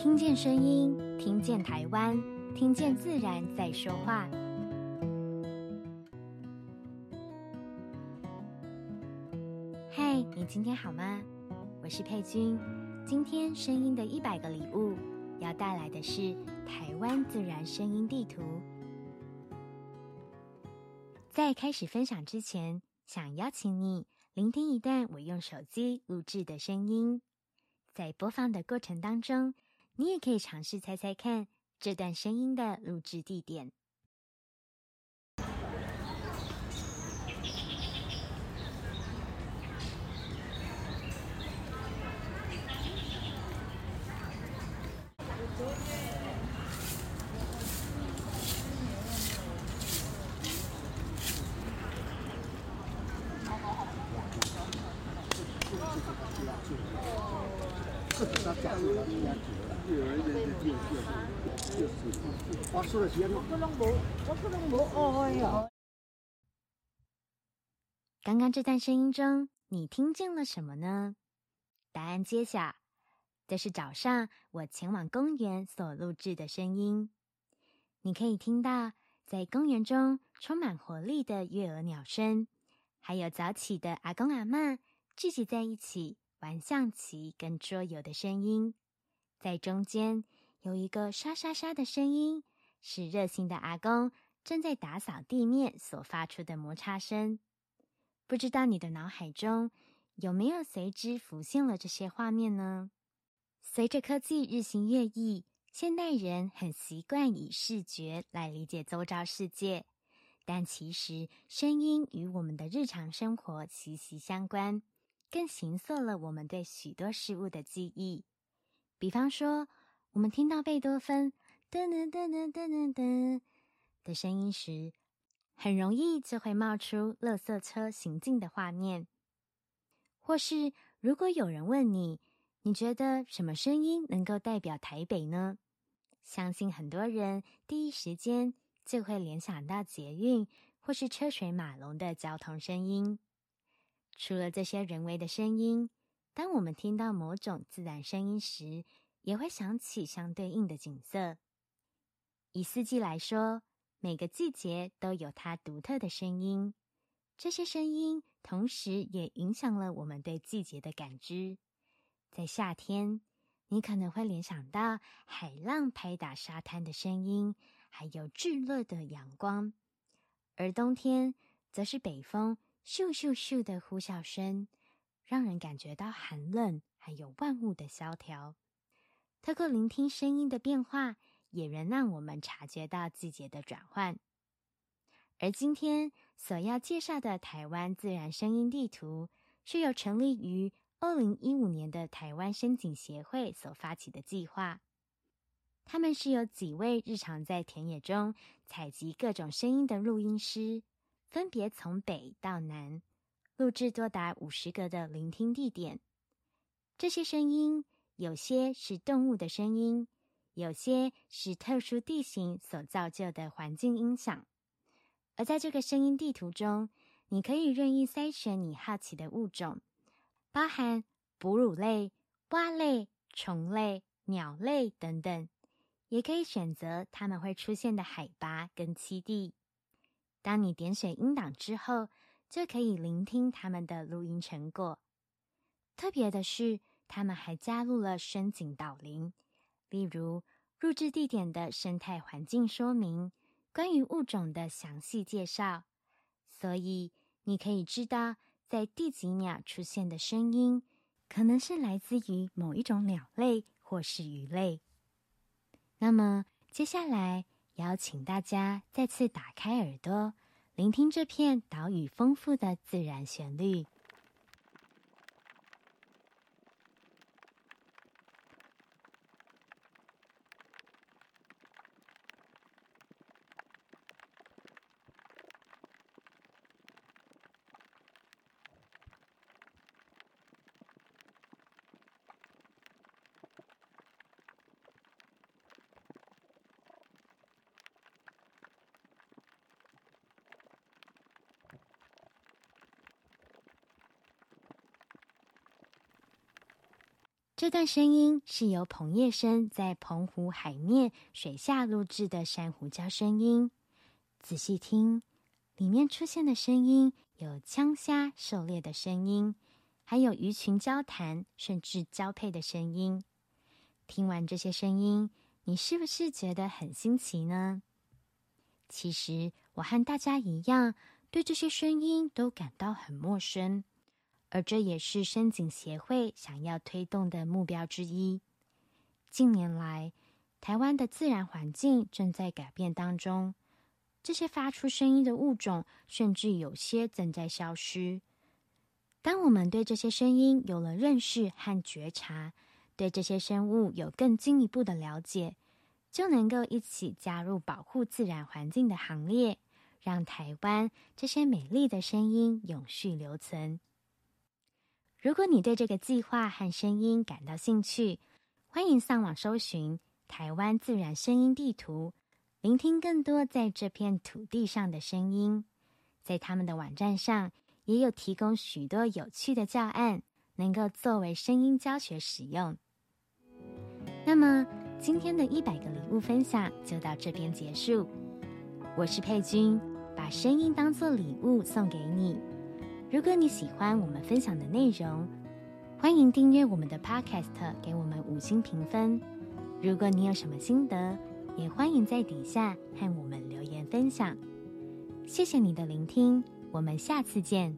听见声音，听见台湾，听见自然在说话。嗨，你今天好吗？我是佩君。今天声音的一百个礼物要带来的是台湾自然声音地图。在开始分享之前，想邀请你聆听一段我用手机录制的声音，在播放的过程当中。你也可以尝试猜猜看这段声音的录制地点。刚刚这段声音中，你听见了什么呢？答案揭晓，这是早上我前往公园所录制的声音。你可以听到在公园中充满活力的月儿鸟声，还有早起的阿公阿嬷聚集在一起玩象棋跟桌游的声音。在中间有一个沙沙沙的声音，是热心的阿公正在打扫地面所发出的摩擦声。不知道你的脑海中有没有随之浮现了这些画面呢？随着科技日新月异，现代人很习惯以视觉来理解周遭世界，但其实声音与我们的日常生活息息相关，更形塑了我们对许多事物的记忆。比方说，我们听到贝多芬噔噔噔噔噔噔噔的声音时，很容易就会冒出垃圾车行进的画面。或是，如果有人问你，你觉得什么声音能够代表台北呢？相信很多人第一时间就会联想到捷运或是车水马龙的交通声音。除了这些人为的声音，当我们听到某种自然声音时，也会想起相对应的景色。以四季来说，每个季节都有它独特的声音，这些声音同时也影响了我们对季节的感知。在夏天，你可能会联想到海浪拍打沙滩的声音，还有炙热的阳光；而冬天，则是北风咻咻咻的呼啸声。让人感觉到寒冷，还有万物的萧条。透过聆听声音的变化，也能让我们察觉到季节的转换。而今天所要介绍的台湾自然声音地图，是由成立于二零一五年的台湾声景协会所发起的计划。他们是由几位日常在田野中采集各种声音的录音师，分别从北到南。录制多达五十个的聆听地点，这些声音有些是动物的声音，有些是特殊地形所造就的环境音响。而在这个声音地图中，你可以任意筛选你好奇的物种，包含哺乳类、蛙类、虫类、鸟类等等，也可以选择它们会出现的海拔跟栖地。当你点选音档之后，就可以聆听他们的录音成果。特别的是，他们还加入了声景导聆，例如录制地点的生态环境说明、关于物种的详细介绍。所以，你可以知道在第几秒出现的声音，可能是来自于某一种鸟类或是鱼类。那么，接下来邀请大家再次打开耳朵。聆听这片岛屿丰富的自然旋律。这段声音是由彭业生在澎湖海面水下录制的珊瑚礁声音。仔细听，里面出现的声音有枪虾狩猎的声音，还有鱼群交谈甚至交配的声音。听完这些声音，你是不是觉得很新奇呢？其实我和大家一样，对这些声音都感到很陌生。而这也是深井协会想要推动的目标之一。近年来，台湾的自然环境正在改变当中，这些发出声音的物种甚至有些正在消失。当我们对这些声音有了认识和觉察，对这些生物有更进一步的了解，就能够一起加入保护自然环境的行列，让台湾这些美丽的声音永续留存。如果你对这个计划和声音感到兴趣，欢迎上网搜寻台湾自然声音地图，聆听更多在这片土地上的声音。在他们的网站上，也有提供许多有趣的教案，能够作为声音教学使用。那么，今天的一百个礼物分享就到这边结束。我是佩君，把声音当作礼物送给你。如果你喜欢我们分享的内容，欢迎订阅我们的 Podcast，给我们五星评分。如果你有什么心得，也欢迎在底下和我们留言分享。谢谢你的聆听，我们下次见。